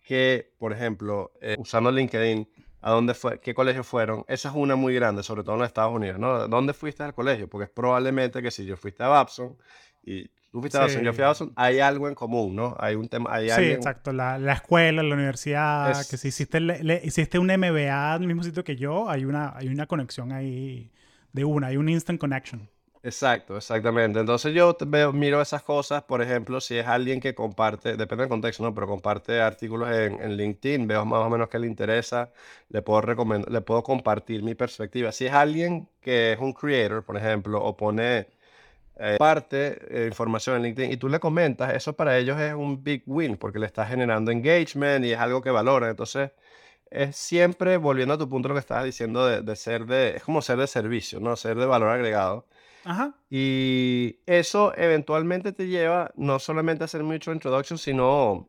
que, por ejemplo, eh, usando LinkedIn, a dónde fue, qué colegio fueron. Esa es una muy grande, sobre todo en los Estados Unidos, ¿no? ¿Dónde fuiste al colegio? Porque es probablemente que si yo fuiste a Babson y tú fuiste a Babson yo fui a Sí. Babson, hay algo en común, ¿no? Hay un tema, hay Sí, alguien. exacto. La, la escuela, la universidad, Es- que si hiciste, le- le- hiciste un MBA en el mismo sitio que yo, hay una, hay una conexión ahí de una, hay un instant connection. Exacto, exactamente. Entonces yo miro esas cosas, por ejemplo, si es alguien que comparte, depende del contexto, ¿no? Pero comparte artículos en, en LinkedIn, veo más o menos qué le interesa, le puedo recomendar, le puedo compartir mi perspectiva. Si es alguien que es un creator, por ejemplo, o pone eh, parte eh, información en LinkedIn y tú le comentas, eso para ellos es un big win porque le estás generando engagement y es algo que valoran. Entonces, es siempre, volviendo a tu punto, lo que estabas diciendo de, de ser de, es como ser de servicio, ¿no? Ser de valor agregado. Ajá. Y eso eventualmente te lleva no solamente a hacer mutual introduction, sino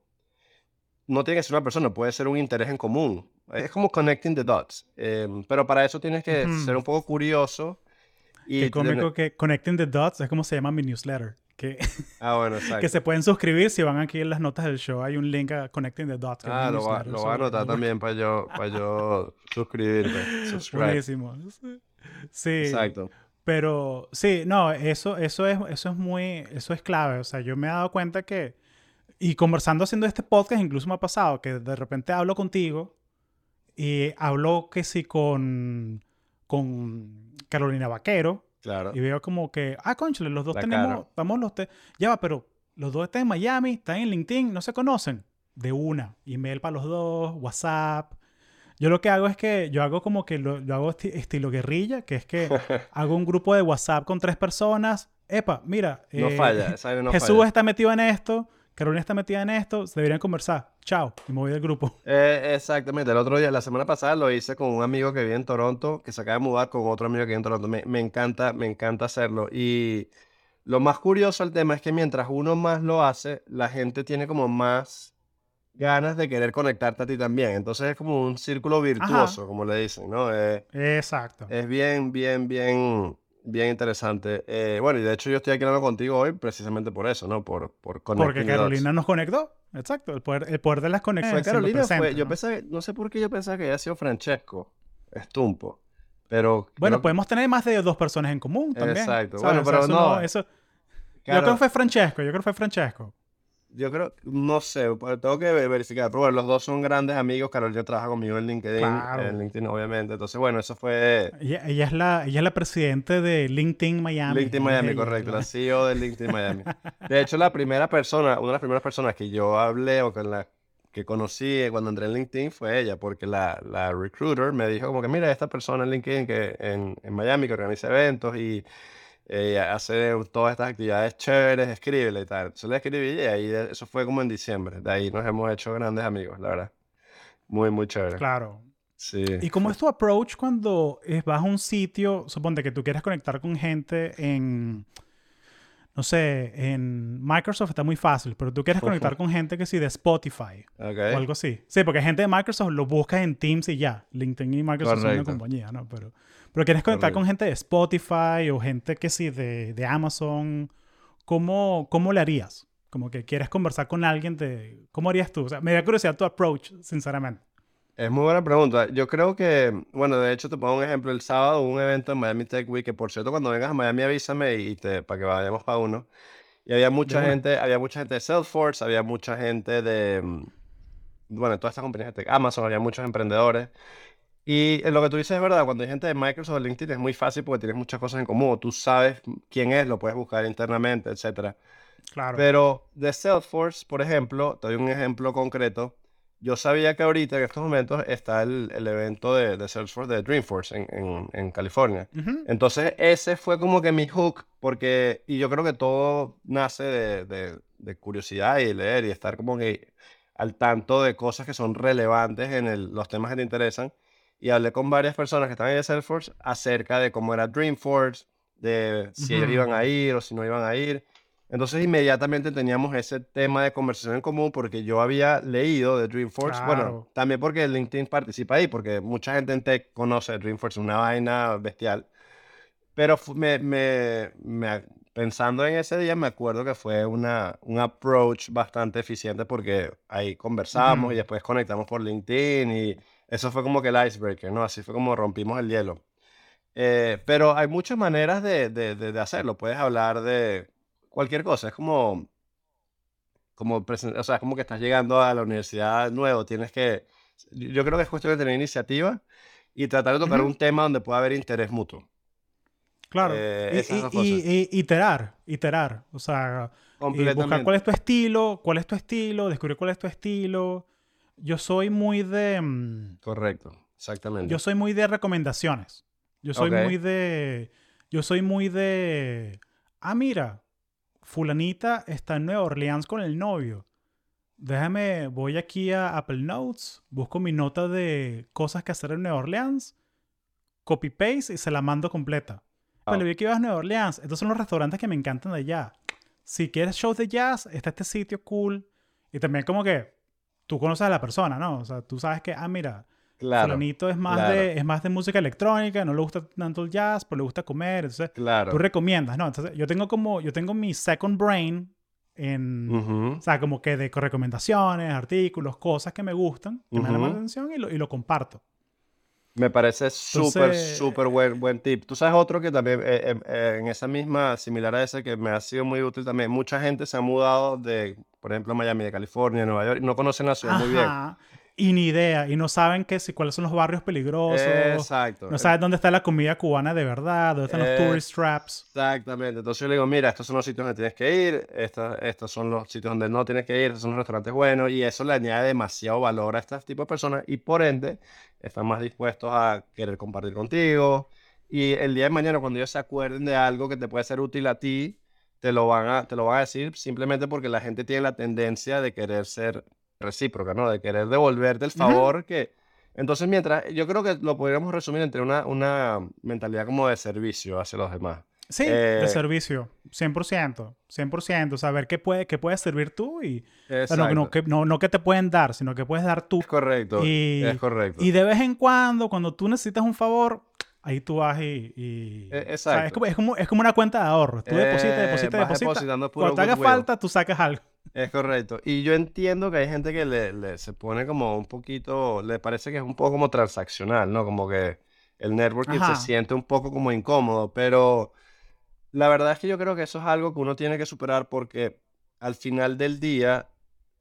no tiene que ser una persona, puede ser un interés en común. Es como connecting the dots. Em, pero para eso tienes que ser un poco curioso. Y Qué cómico que Connecting the Dots es como se llama mi newsletter. Que, Ah, bueno, exacto. que se pueden suscribir si van aquí en las notas del show. Hay un link a Connecting the Dots. Ah, lo, va- lo voy a anotar también para yo, para yo suscribirme. Buenísimo. Sí. Exacto. Pero sí, no, eso, eso es, eso es muy, eso es clave. O sea, yo me he dado cuenta que, y conversando haciendo este podcast, incluso me ha pasado que de repente hablo contigo y hablo que sí con, con Carolina Vaquero Claro. y veo como que, ah, conchale, los dos La tenemos, cara. vamos los tres, ya va, pero los dos están en Miami, están en LinkedIn, no se conocen. De una, email para los dos, WhatsApp. Yo lo que hago es que yo hago como que lo, hago esti- estilo guerrilla, que es que hago un grupo de WhatsApp con tres personas. Epa, mira, No eh, falla, no Jesús falla. está metido en esto, Carolina está metida en esto, se deberían conversar. Chao, y me voy del grupo. Eh, exactamente, el otro día, la semana pasada lo hice con un amigo que vive en Toronto, que se acaba de mudar con otro amigo que vive en Toronto. Me, me encanta, me encanta hacerlo. Y lo más curioso del tema es que mientras uno más lo hace, la gente tiene como más ganas de querer conectarte a ti también. Entonces es como un círculo virtuoso, como le dicen, ¿no? Eh, Exacto. es bien, bien, bien, bien interesante. Eh, bueno, y de hecho yo estoy aquí hablando contigo hoy precisamente por eso, ¿no? Por, por Porque Carolina dots. nos conectó. Exacto, el poder, el poder de las conexiones. Fue Carolina, fue, presente, yo ¿no? pensaba, no sé por qué yo pensaba que había sido Francesco Estumpo, pero Bueno, creo- podemos tener más de dos personas en común también. Exacto. ¿sabes? Bueno, O sea, pero eso no. eso- claro, Yo creo que fue Francesco, yo creo que fue Francesco. Yo creo, no sé, pues, tengo que ve- verificar, pero bueno, los dos son grandes amigos, Carolina trabaja conmigo en LinkedIn, Claro. en LinkedIn obviamente, entonces bueno, eso fue Ella, ella es la, ella es la presidente de LinkedIn Miami. LinkedIn Miami, ella, correcto, la- la CEO de LinkedIn Miami. De hecho, la primera persona, una de las primeras personas que yo hablé o con la que conocí cuando entré en LinkedIn fue ella, porque la, la recruiter me dijo como que, mira, esta persona en LinkedIn que en, en Miami que organiza eventos y eh, hace todas estas actividades chéveres, escríbele y tal. Entonces le escribí y ahí eso fue como en diciembre. De ahí nos hemos hecho grandes amigos, la verdad. Muy, muy chévere. Claro. Sí. ¿Y cómo es tu approach cuando vas a un sitio, suponte que tú quieres conectar con gente en, no sé, en Microsoft está muy fácil, pero tú quieres conectar con gente que sí de Spotify Ok. o algo así. Sí, porque gente de Microsoft lo buscas en Teams y ya. LinkedIn y Microsoft son una Correcto. compañía, ¿no? Pero, pero quieres conectar Correcto. con gente de Spotify o gente que sí de, de Amazon. ¿Cómo, ¿Cómo le harías? Como que quieres conversar con alguien de... ¿Cómo harías tú? O sea, me da curiosidad tu approach, sinceramente. Es muy buena pregunta. Yo creo que, bueno, de hecho te pongo un ejemplo. El sábado hubo un evento en Miami Tech Week, que por cierto, cuando vengas a Miami avísame y te, para que vayamos para uno. Y había mucha una. gente, había mucha gente de Salesforce, había mucha gente de, mm, bueno, todas estas compañías de tech, Amazon, había muchos emprendedores. Y eh, lo que tú dices es verdad, cuando hay gente de Microsoft o LinkedIn es muy fácil porque tienes muchas cosas en común. Tú sabes quién es, lo puedes buscar internamente, etcétera. Claro. Pero de Salesforce, por ejemplo, te doy un ejemplo concreto. Yo sabía que ahorita, en estos momentos, está el, el evento de, de Salesforce de Dreamforce en, en, en California. Ujú. Entonces, ese fue como que mi hook, porque, y yo creo que todo nace de, de- de curiosidad y leer y estar como que al tanto de cosas que son relevantes en el- los temas que te interesan. Y hablé con varias personas que ahí de Salesforce acerca de cómo era Dreamforce, de si ellos Ujú. iban a ir o si no iban a ir. Entonces inmediatamente teníamos ese tema de conversación en común porque yo había leído de Dreamforce, bueno, Claro. también porque LinkedIn participa ahí, porque mucha gente en tech conoce Dreamforce, una vaina bestial. Pero me, me- me- pensando en ese día, me acuerdo que fue una, un approach bastante eficiente porque ahí conversamos Ujú. y después conectamos por LinkedIn y eso fue como que el icebreaker, ¿no? Así fue como rompimos el hielo. Eh, pero hay muchas maneras de, de- de- de hacerlo. Puedes hablar de cualquier cosa. Es como, como, o sea, es como que estás llegando a la universidad nuevo. Tienes que, yo creo que es cuestión de tener iniciativa y tratar de tocar Ujú. un tema donde pueda haber interés mutuo. Claro. Eh, Y- y, y- iterar, iterar. O sea, y buscar cuál es tu estilo, cuál es tu estilo, descubrir cuál es tu estilo. Yo soy muy de... mm, Correcto, exactamente. Yo soy muy de recomendaciones. Yo soy muy de... Yo soy muy de... Ah, mira, fulanita está en Nueva Orleans con el novio. Déjame, voy aquí a Apple Notes, busco mi nota de cosas que hacer en Nueva Orleans, copy paste y se la mando completa. Wow. Pero vi que ibas a Nueva Orleans. Estos son los restaurantes que me encantan de allá. Si quieres shows de jazz, está este sitio cool. Y también como que tú conoces a la persona, ¿no? O sea, tú sabes que, ah, mira, Claro, fulanito es más, claro. de, es más de música electrónica, no le gusta tanto el jazz, pero le gusta comer. Entonces, claro. tú recomiendas, ¿no? Entonces, yo tengo como, yo tengo mi second brain en, Ujú. o sea, como que de recomendaciones, artículos, cosas que me gustan, que me llaman la atención y lo, y lo comparto. Me parece súper, Entonces- súper buen, buen tip. Tú sabes otro que también, eh, eh, eh, en esa misma, similar a ese, que me ha sido muy útil también. Mucha gente se ha mudado de, por ejemplo, Miami, de California, Nueva York, y no conocen la ciudad muy bien. Y ni idea. Y no saben que si, cuáles son los barrios peligrosos. Exacto. No saben dónde está la comida cubana de verdad, dónde están los Eh, tourist traps. Exactamente. Entonces yo le digo, mira, estos son los sitios donde tienes que ir, estos, estos son los sitios donde no tienes que ir, estos son los restaurantes buenos, y eso le añade demasiado valor a este tipo de personas y por ende están más dispuestos a querer compartir contigo. Y el día de mañana, cuando ellos se acuerden de algo que te puede ser útil a ti, te lo van a, te lo van a decir simplemente porque la gente tiene la tendencia de querer ser recíproca, ¿no? De querer devolverte el favor que... Entonces, mientras, yo creo que lo podríamos resumir entre una, una mentalidad como de servicio hacia los demás. Sí, de eh, servicio. 100%. 100%. Saber qué puede, qué puedes servir tú y... o sea, no, que, no, no que te pueden dar, sino que puedes dar tú. Es correcto, Y, es correcto. y de vez en cuando, cuando tú necesitas un favor, ahí tú vas y... y- E- o sea, exacto. es, como, es, como, es como una cuenta de ahorros. Tú depositas, Eh, depositas, depositas. Cuando te haga falta, tú sacas algo. Es correcto. Y yo entiendo que hay gente que le, le- se pone como un poquito, le parece que es un poco como transaccional, ¿no? Como que el networking Ajá. se siente un poco como incómodo, pero la verdad es que yo creo que eso es algo que uno tiene que superar porque al final del día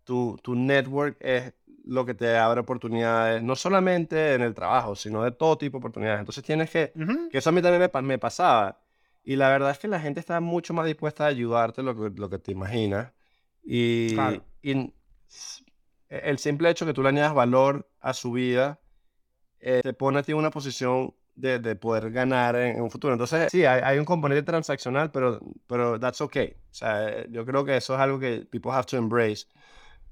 tu, tu network es lo que te abre oportunidades, no solamente en el trabajo, sino de todo tipo de oportunidades. Entonces tienes que Ujú. que eso a mí también me, me pasaba. Y la verdad es que la gente está mucho más dispuesta a ayudarte lo que, lo que te imaginas. Y, Claro. y s- el simple hecho que tú le añadas valor a su vida eh, te pone a ti en una posición de, de poder ganar en, en un futuro. Entonces, sí, hay, hay un componente transaccional, pero, pero that's okay. O sea, yo creo que eso es algo que people have to embrace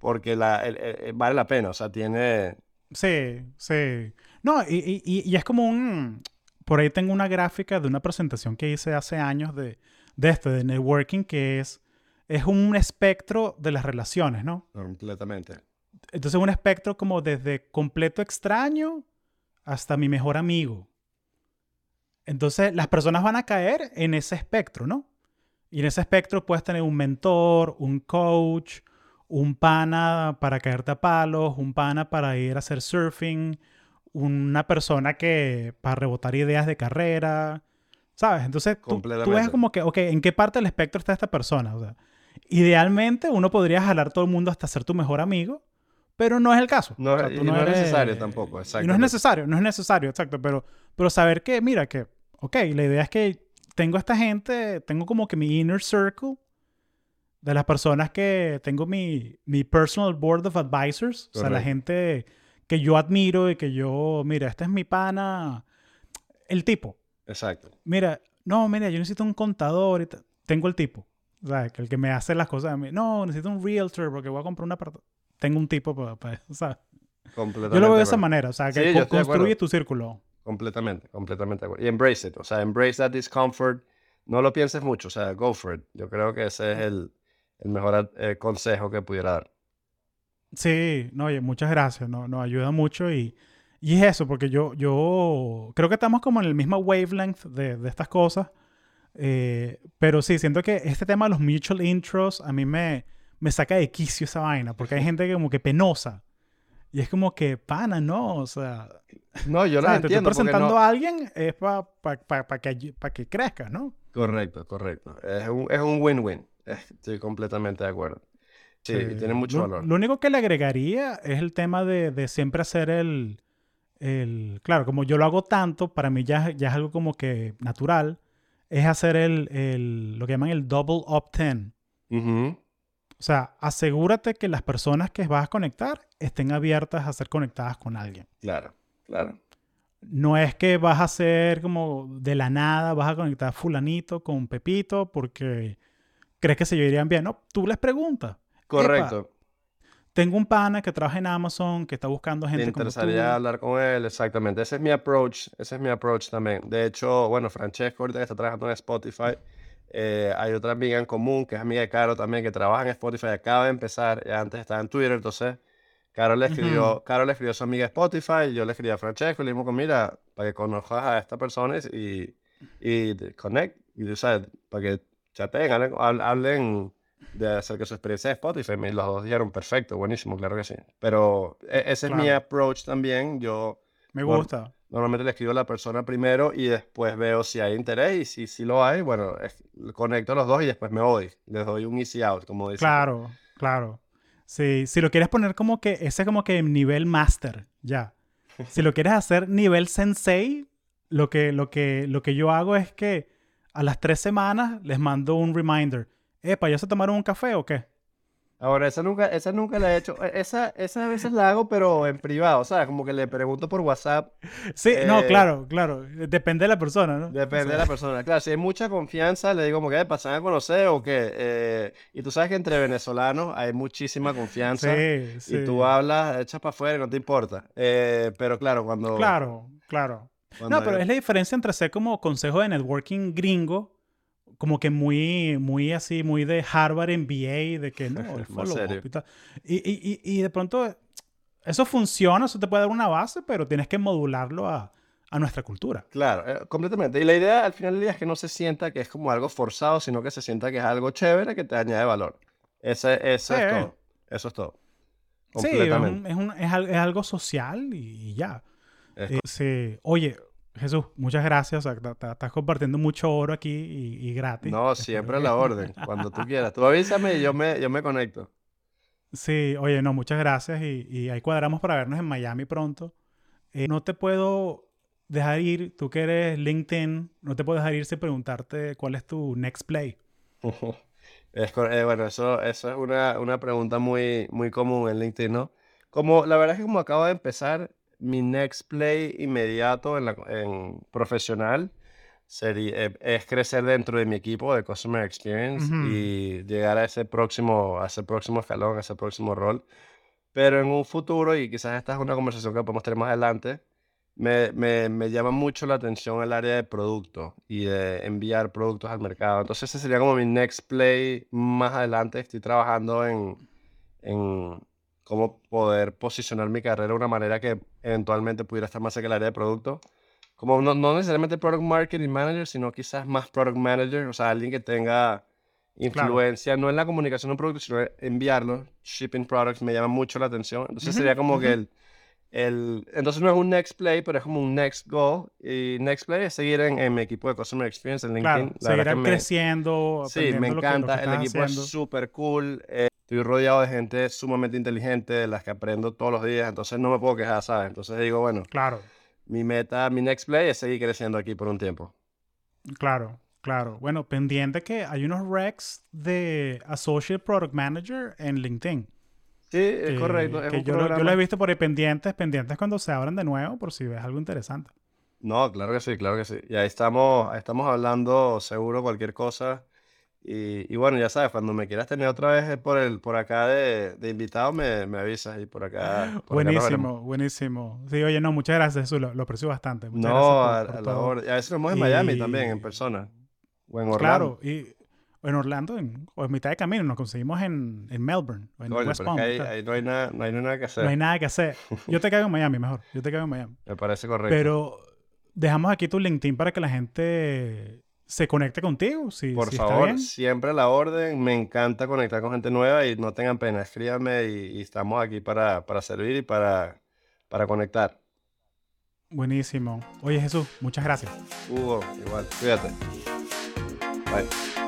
porque la, el- el- el- vale la pena. O sea, tiene... Sí, sí. No, y, y- y- y es como un... Por ahí tengo una gráfica de una presentación que hice hace años de, de esto, de networking, que es, es un espectro de las relaciones, ¿no? Completamente. Entonces un espectro como desde completo extraño hasta mi mejor amigo. Entonces las personas van a caer en ese espectro, ¿no? Y en ese espectro puedes tener un mentor, un coach, un pana para caerte a palos, un pana para ir a hacer surfing, una persona que para rebotar ideas de carrera, ¿sabes? Entonces tú, tú ves como que, ok, ¿en qué parte del espectro está esta persona? O sea, idealmente uno podría jalar todo el mundo hasta ser tu mejor amigo, pero no es el caso. No, O sea, y no es eres- necesario tampoco, Y no es necesario, no es necesario, exacto, pero, pero saber que, mira, que, ok, la idea es que tengo esta gente, tengo como que mi inner circle de las personas que tengo mi, mi personal board of advisors, o sea, la gente que yo admiro y que yo, mira, este es mi pana, el tipo, Exacto. mira, no, mira, yo necesito un contador y tengo el tipo, o sea, el que me hace las cosas a mí, no, necesito un realtor porque voy a comprar una apartamento, tengo un tipo para, o sea, Completamente. yo lo veo de esa manera, o sea, que Sí, co- construye tu círculo. Completamente, completamente de acuerdo. Y embrace it, o sea, embrace that discomfort. No lo pienses mucho, o sea, go for it. Yo creo que ese es el, el mejor eh, consejo que pudiera dar. Sí, no, oye, muchas gracias, no, nos ayuda mucho y, y es eso, porque yo, yo creo que estamos como en el mismo wavelength de, de estas cosas, eh, pero sí, siento que este tema de los mutual intros a mí me, me saca de quicio esa vaina, porque hay gente que como que penosa y es como que, pana, no, o sea, No, yo te estoy presentando no- a alguien es para pa, pa- pa que, que crezcas, ¿no? Correcto, correcto. Es un, es un win-win. Estoy completamente de acuerdo. Sí, tiene mucho lo, valor. Lo único que le agregaría es el tema de, de siempre hacer el, el... Claro, como yo lo hago tanto, para mí ya, ya es algo como que natural, es hacer el, el- lo que llaman el double opt-in. O sea, asegúrate que las personas que vas a conectar estén abiertas a ser conectadas con alguien. Claro, claro. No es que vas a hacer como de la nada, vas a conectar fulanito con Pepito porque crees que se llevarían bien. No, tú les preguntas. Correcto. Tengo un pana que trabaja en Amazon, que está buscando gente como tú. interesaría hablar con él, exactamente. Ese es mi approach, ese es mi approach también. De hecho, bueno, Francesco ahorita que está trabajando en Spotify, eh, hay otra amiga en común que es amiga de Caro también, que trabaja en Spotify, acaba de empezar, ya antes estaba en Twitter, entonces Caro le escribió, Caro le escribió a su amiga de Spotify, yo le escribí a Francesco y le dijimos, mira, para que conozcas a esta persona y, y connect, y tú sabes, para que chateen, hablen, hab- hablen de acerca de su experiencia de Spotify. Los dos dijeron, perfecto, buenísimo, claro que sí. Pero e- ese es mi Claro. approach también. Yo Me Bueno, gusta. normalmente le escribo a la persona primero y después veo si hay interés y si, si lo hay, bueno, es- conecto a los dos y después me voy. Les doy un easy out, como dicen. Claro, claro. Sí, si lo quieres poner como que, ese es como que nivel master, ya. Si lo quieres hacer nivel sensei, lo que, lo que, lo que yo hago es que a las tres semanas les mando un reminder. Epa, ¿ya se tomaron un café o qué? Ahora, esa nunca, esa nunca la he hecho. E- Esa, esa a veces la hago, pero en privado, ¿sabes? Como que le pregunto por WhatsApp. Sí, no, Eh, claro, claro. Depende de la persona, ¿no? Depende O sea, de la persona. Claro, si hay mucha confianza, le digo como que pasan a conocer o qué. Eh, y tú sabes que entre venezolanos hay muchísima confianza. Sí, Y sí. tú hablas, echas para afuera y no te importa. Eh, pero claro, cuando... Claro, claro. No, pero es la diferencia entre ser como consejo de networking gringo, como que muy, muy así, muy de Harvard MBA, de que no, el Más follow serio. up y. Y, y, y, de pronto eso funciona, eso te puede dar una base, pero tienes que modularlo a, a nuestra cultura. Claro, eh, completamente. Y la idea al final del día es que no se sienta que es como algo forzado, sino que se sienta que es algo chévere que te añade valor. Ese, eso es Sí. todo. Eso es todo. Sí, es, un- es un- es es algo social y, y ya. Es Eh, sí. Oye, Jesús, muchas gracias. estás compartiendo mucho oro aquí y, y gratis. No, siempre a la orden, cuando tú quieras. Tú avísame y yo me, yo me conecto. Sí, oye, no, muchas gracias y, y ahí cuadramos para vernos en Miami pronto. Eh, no te puedo dejar ir, tú que eres LinkedIn, no te puedo dejar ir sin preguntarte cuál es tu next play. Es, eh, bueno, eso, eso es una, una pregunta muy, muy común en LinkedIn, ¿no? Como, la verdad es que como acabo de empezar, mi next play inmediato en, la, en profesional sería, eh, es crecer dentro de mi equipo de Customer Experience Ujú. y llegar a ese próximo, a ese próximo escalón, a ese próximo rol. Pero en un futuro, y quizás esta es una conversación que podemos tener más adelante, me, me, me llama mucho la atención el área de producto y de enviar productos al mercado. Entonces ese sería como mi next play más adelante. Estoy trabajando en, en cómo poder posicionar mi carrera de una manera que eventualmente pudiera estar más cerca del área de producto. Como no, no necesariamente Product Marketing Manager, sino quizás más Product Manager, o sea, alguien que tenga influencia, no en la comunicación de un producto, sino en enviarlo. Shipping products me llama mucho la atención. Entonces sería como que el, el... Entonces no es un next play, pero es como un next goal. Y next play es seguir en, en mi equipo de Customer Experience en LinkedIn. Claro, La me- creciendo, Sí, me lo que- lo que encanta. el equipo haciendo. es súper cool. eh, estoy rodeado de gente sumamente inteligente, de las que aprendo todos los días. Entonces no me puedo quejar, ¿sabes? Entonces digo, bueno, Claro, mi meta, mi next play es seguir creciendo aquí por un tiempo. claro, claro. Bueno, pendiente que hay unos recs de Associate Product Manager en LinkedIn. Sí, es que- correcto. Es que yo, lo, yo lo programa- he visto por ahí pendientes, pendientes cuando se abran de nuevo, por si ves algo interesante. No, claro que sí, claro que sí. Y ahí estamos, ahí estamos hablando seguro cualquier cosa. Y, y bueno, ya sabes, cuando me quieras tener otra vez por el, por acá de, de invitado, me, me avisas y por acá, por acá nos veremos. Buenísimo, buenísimo. Sí, oye, no, muchas gracias, Jesús, lo, lo aprecio bastante. Muchas No, gracias a, por, a la a veces nos vemos en Miami también, en persona. O en Orlando. Claro, y en Orlando, en, o en mitad de camino, nos conseguimos en, en Melbourne, o en Coño, West es Palm. que ahí, tal. ahí no hay nada, no hay nada que hacer. No hay nada que hacer. Yo te caigo en Miami mejor, yo te caigo en Miami. Me parece correcto. Pero dejamos aquí tu LinkedIn para que la gente se conecte contigo, si, Por si está favor, bien. siempre la orden. Me encanta conectar con gente nueva y no tengan pena, escríbanme y, y estamos aquí para, para servir y para, para conectar. Buenísimo. Oye, Jesús, muchas gracias. Hugo, igual, cuídate. Bye.